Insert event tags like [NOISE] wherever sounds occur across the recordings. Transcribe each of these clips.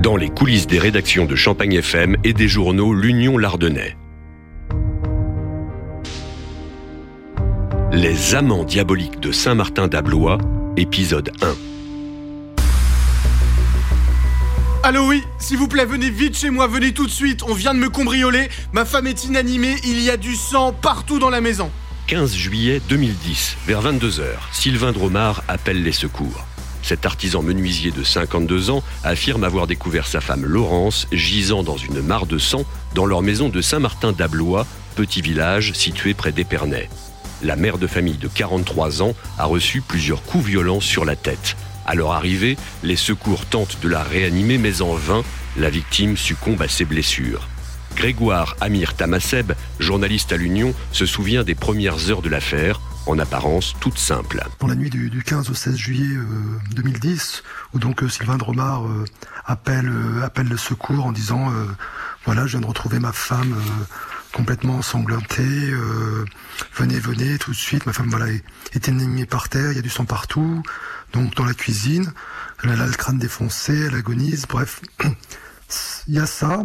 Dans les coulisses des rédactions de Champagne FM et des journaux L'Union Lardonnais. Les amants diaboliques de Saint-Martin d'Ablois, épisode 1. Allô oui, s'il vous plaît, venez vite chez moi, venez tout de suite, on vient de me cambrioler, ma femme est inanimée, il y a du sang partout dans la maison. 15 juillet 2010, vers 22h, Sylvain Dromard appelle les secours. Cet artisan menuisier de 52 ans affirme avoir découvert sa femme Laurence gisant dans une mare de sang dans leur maison de Saint-Martin d'Ablois, petit village situé près d'Épernay. La mère de famille de 43 ans a reçu plusieurs coups violents sur la tête. À leur arrivée, les secours tentent de la réanimer, mais en vain, la victime succombe à ses blessures. Grégoire Amir Tamasseb, journaliste à l'Union, se souvient des premières heures de l'affaire, en apparence toute simple. Dans la nuit du, 15 au 16 juillet 2010, euh, où donc euh, Sylvain Dromard euh, appelle, appelle le secours en disant voilà, je viens de retrouver ma femme complètement ensanglantée, venez, venez tout de suite, ma femme voilà est ennemie par terre, il y a du sang partout, donc dans la cuisine, elle a le crâne défoncé, elle agonise, bref, [CLEARS THROAT] il y a ça.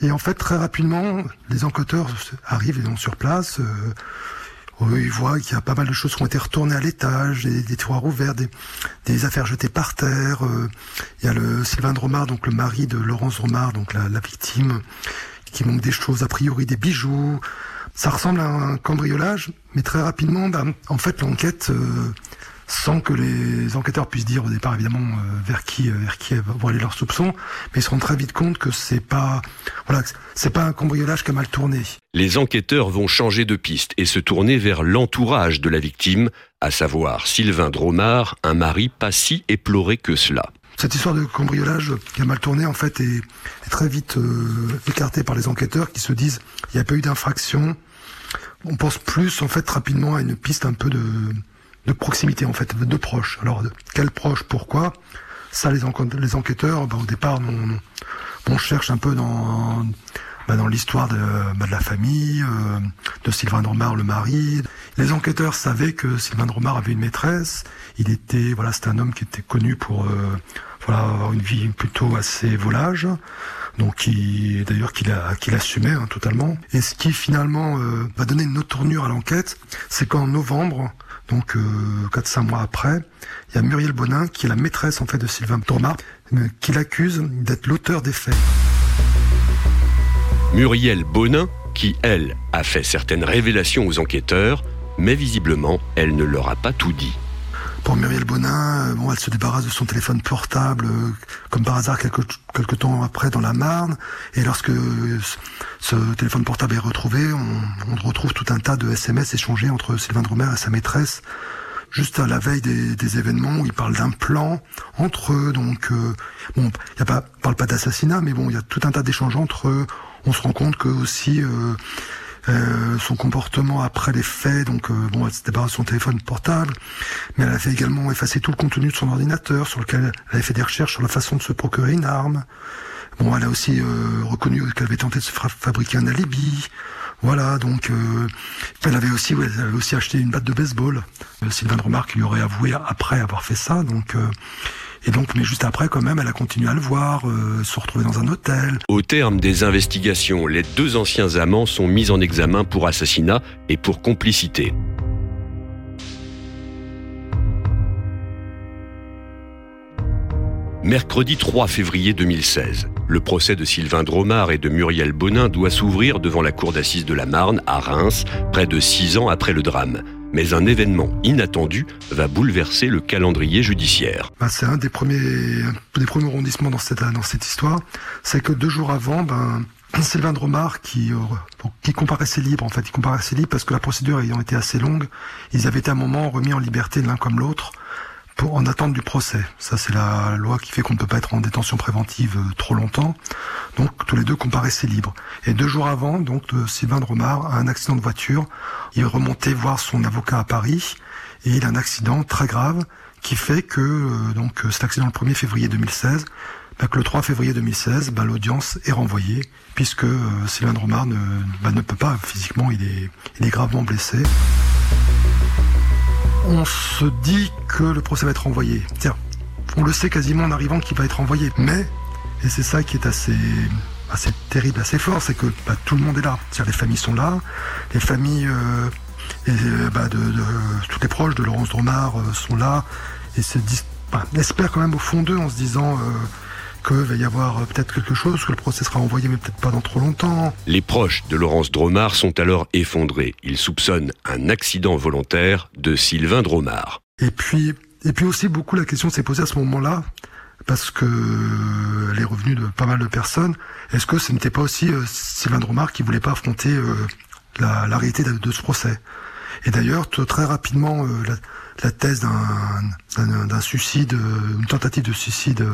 Et en fait, très rapidement, les enquêteurs arrivent et sur place. Euh, ils voient qu'il y a pas mal de choses qui ont été retournées à l'étage, des, des tiroirs ouverts, des, affaires jetées par terre. Euh, il y a le Sylvain Dromard, donc le mari de Laurence Dromard, donc la, victime, qui manque des choses, a priori des bijoux. Ça ressemble à un cambriolage, mais très rapidement, bah, en fait, l'enquête euh, sans que les enquêteurs puissent dire au départ évidemment euh, vers qui euh, vers qui vont aller leurs soupçons, mais ils se rendent très vite compte que c'est pas voilà c'est pas un cambriolage qui a mal tourné. Les enquêteurs vont changer de piste et se tourner vers l'entourage de la victime, à savoir Sylvain Dromard, un mari pas si éploré que cela. Cette histoire de cambriolage qui a mal tourné, en fait, est, très vite euh, écartée par les enquêteurs qui se disent il n'y a pas eu d'infraction. On pense plus, en fait, rapidement à une piste un peu de, de proximité en fait, de proches. Alors quel proche, pourquoi? Ça, les, enquêteurs, bah, au départ, on, cherche un peu dans, bah, dans l'histoire de, bah, de, la famille, euh, de Sylvain Dromard, le mari. Les enquêteurs savaient que Sylvain Dromard avait une maîtresse. Il était, voilà, c'était un homme qui était connu pour euh, voilà, avoir une vie plutôt assez volage. Donc, d'ailleurs, qu'il a, qu'il assumait hein, totalement. Et ce qui finalement euh, va donner une autre tournure à l'enquête, c'est qu'en novembre, donc euh, 4-5 mois après, il y a Muriel Bonin, qui est la maîtresse en fait de Sylvain Thomas, euh, qui l'accuse d'être l'auteur des faits. Muriel Bonin, qui elle a fait certaines révélations aux enquêteurs, mais visiblement elle ne leur a pas tout dit. Pour Muriel Bonin, euh, bon, elle se débarrasse de son téléphone portable, euh, comme par hasard, quelques, quelques temps après, dans la Marne. Et lorsque ce téléphone portable est retrouvé, on, retrouve tout un tas de SMS échangés entre Sylvain Dromer et sa maîtresse, juste à la veille des, événements où ils parlent d'un plan entre eux. Donc, euh, bon, il pas, parle pas d'assassinat, mais bon, il y a tout un tas d'échanges entre eux. On se rend compte que aussi euh, son comportement après les faits, donc euh, bon, elle s'est débarrassée de son téléphone portable, mais elle avait également effacé tout le contenu de son ordinateur sur lequel elle avait fait des recherches sur la façon de se procurer une arme. Bon, elle a aussi euh, reconnu qu'elle avait tenté de se fabriquer un alibi. Voilà, donc elle avait aussi, elle avait aussi acheté une batte de baseball. Sylvain Remarque lui aurait avoué après avoir fait ça, donc et donc, mais juste après, quand même, elle a continué à le voir, euh, se retrouver dans un hôtel. Au terme des investigations, les deux anciens amants sont mis en examen pour assassinat et pour complicité. Mercredi 3 février 2016, le procès de Sylvain Dromard et de Muriel Bonin doit s'ouvrir devant la cour d'assises de la Marne, à Reims, près de six ans après le drame mais un événement inattendu va bouleverser le calendrier judiciaire. Bah, c'est un des premiers, des premiers arrondissements dans cette, dans cette histoire. C'est que deux jours avant, ben, [CLEARS THROAT] Sylvain Dromard, qui, euh, qui comparaissait libre, en fait, il comparaissait libre parce que la procédure ayant été assez longue, ils avaient à un moment remis en liberté l'un comme l'autre en attente du procès. Ça, c'est la loi qui fait qu'on ne peut pas être en détention préventive euh, trop longtemps. Donc, tous les deux comparaissaient libres. Et deux jours avant, donc, Sylvain Dromard a un accident de voiture. Il remontait voir son avocat à Paris et il a un accident très grave qui fait que, euh, donc, cet accident le 1er février 2016, bah, que le 3 février 2016, bah, l'audience est renvoyée puisque euh, Sylvain Dromard ne, bah, ne peut pas physiquement, il est, il est gravement blessé. On se dit que le procès va être renvoyé. Tiens, on le sait quasiment en arrivant qu'il va être renvoyé. Mais, et c'est ça qui est assez, assez terrible, assez fort, c'est que bah, tout le monde est là. les familles sont là, les familles euh, euh, bah, de, tous les proches de Laurence Dromard euh, sont là et se disent, bah, espèrent quand même au fond d'eux en se disant qu'il va y avoir peut-être quelque chose, que le procès sera envoyé, mais peut-être pas dans trop longtemps. Les proches de Laurence Dromard sont alors effondrés. Ils soupçonnent un accident volontaire de Sylvain Dromard. Et puis, et puis aussi, beaucoup la question s'est posée à ce moment-là, parce que les revenus de pas mal de personnes, est-ce que ce n'était pas aussi euh, Sylvain Dromard qui voulait pas affronter euh, la, réalité de, ce procès? Et d'ailleurs, très rapidement, euh, la, thèse d'un suicide, une tentative de suicide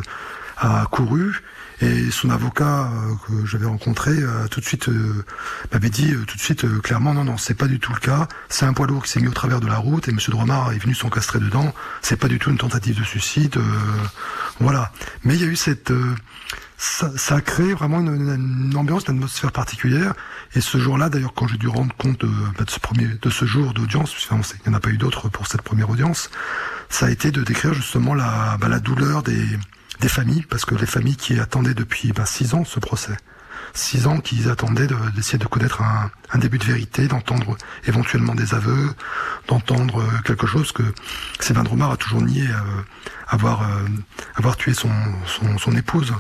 a couru. Et son avocat euh, que j'avais rencontré euh, tout de suite euh, m'avait dit tout de suite clairement non non c'est pas du tout le cas. C'est un poids lourd qui s'est mis au travers de la route et Monsieur Dromard est venu s'encastrer dedans. C'est pas du tout une tentative de suicide. voilà. Mais il y a eu cette ça, ça, a créé vraiment une, une ambiance, une atmosphère particulière. Et ce jour-là, d'ailleurs, quand j'ai dû rendre compte de, bah, de, ce premier, de ce jour d'audience, il n'y en a pas eu d'autres pour cette première audience, ça a été de décrire justement la, bah, la douleur des, des familles, parce que les familles qui attendaient depuis ben, six ans ce procès, six ans qu'ils attendaient d'essayer de, connaître un, début de vérité, d'entendre éventuellement des aveux, d'entendre euh, quelque chose que Sylvain Dromard a toujours nié euh, avoir, euh, avoir tué son, son, épouse.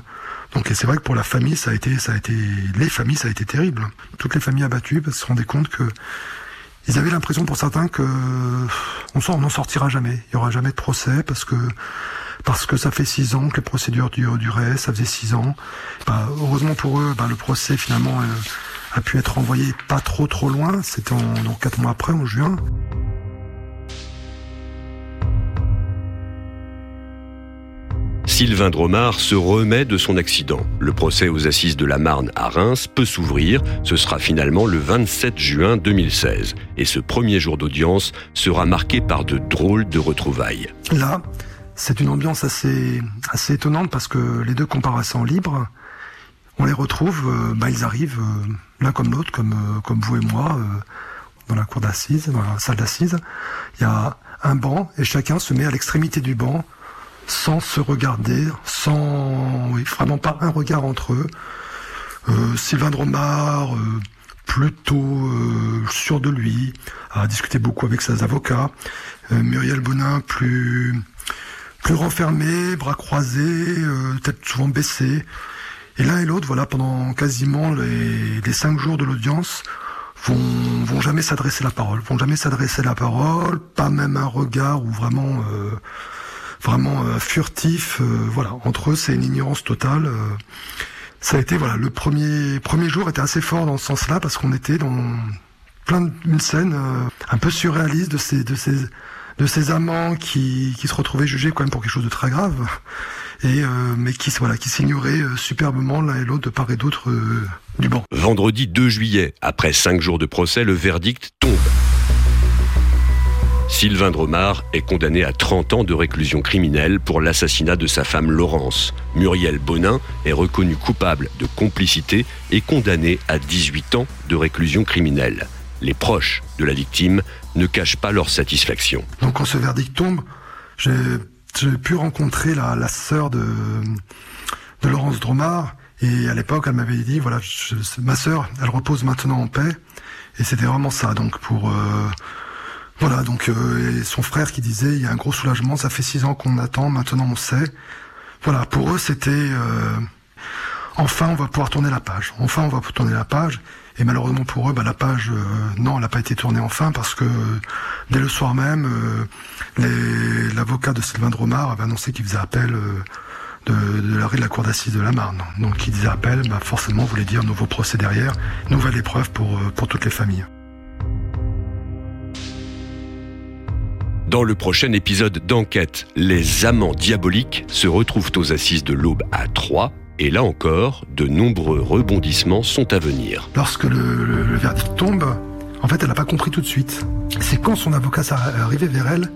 Donc c'est vrai que pour la famille, ça a été, ça a été, les familles, ça a été terrible. Toutes les familles abattues parce se rendaient compte que ils avaient l'impression pour certains que on n'en sortira jamais. Il y aura jamais de procès parce que parce que ça fait six ans que les procédures duraient, ça faisait six ans. Bah, heureusement pour eux, bah, le procès finalement euh, a pu être envoyé pas trop trop loin. C'était en, quatre mois après, en juin. Sylvain Dromard se remet de son accident. Le procès aux assises de la Marne à Reims peut s'ouvrir. Ce sera finalement le 27 juin 2016. Et ce premier jour d'audience sera marqué par de drôles de retrouvailles. Là, c'est une ambiance assez, assez étonnante parce que les deux comparaissants libres, on les retrouve, euh, bah, ils arrivent euh, l'un comme l'autre, comme, euh, comme vous et moi, dans la cour d'assises, dans la salle d'assises. Il y a un banc et chacun se met à l'extrémité du banc sans se regarder, sans oui, vraiment pas un regard entre eux. Sylvain Dromard, plutôt sûr de lui, a discuté beaucoup avec ses avocats. Muriel Bonin, plus plus renfermés, bras croisés, euh, tête souvent baissée. Et l'un et l'autre, voilà, pendant quasiment les, les cinq jours de l'audience, vont, vont jamais s'adresser la parole, vont jamais s'adresser la parole, pas même un regard ou vraiment, euh, vraiment euh, furtif. Euh, voilà, entre eux, c'est une ignorance totale. ça a été, voilà, le premier premier jour était assez fort dans ce sens-là parce qu'on était dans plein d'une scène un peu surréaliste de ces de ces de ces amants qui, qui se retrouvaient jugés quand même pour quelque chose de très grave, et euh, mais qui voilà qui s'ignoraient euh, superbement l'un et l'autre de part et d'autre euh, du banc. Vendredi 2 juillet, après cinq jours de procès, le verdict tombe. Sylvain Dromard est condamné à 30 ans de réclusion criminelle pour l'assassinat de sa femme Laurence. Muriel Bonin est reconnu coupable de complicité et condamné à 18 ans de réclusion criminelle les proches de la victime ne cachent pas leur satisfaction. Donc quand ce verdict tombe, j'ai pu rencontrer la, la sœur de, de Laurence Dromard, et à l'époque, elle m'avait dit, voilà, ma sœur, elle repose maintenant en paix, et c'était vraiment ça. Donc pour euh, voilà, donc euh, son frère qui disait, il y a un gros soulagement, ça fait six ans qu'on attend, maintenant on sait. Voilà, pour eux, c'était euh, enfin on va pouvoir tourner la page. Enfin on va tourner la page. Et malheureusement pour eux, bah, la page, euh, non, elle n'a pas été tournée enfin parce que dès le soir même, euh, l'avocat de Sylvain Dromard avait annoncé qu'il faisait appel euh, de, l'arrêt de la cour d'assises de la Marne. Donc qui disait appel, bah, forcément voulait dire nouveau procès derrière, nouvelle épreuve pour, pour toutes les familles. Dans le prochain épisode d'enquête, les amants diaboliques se retrouvent aux assises de l'Aube à Troyes et là encore, de nombreux rebondissements sont à venir. Lorsque le, verdict tombe, en fait, elle n'a pas compris tout de suite. C'est quand son avocat s'est arrivé vers elle,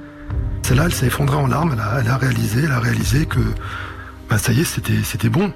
c'est là, elle s'est effondrée en larmes, elle a, réalisé, elle a réalisé que, bah, ça y est, c'était, c'était bon.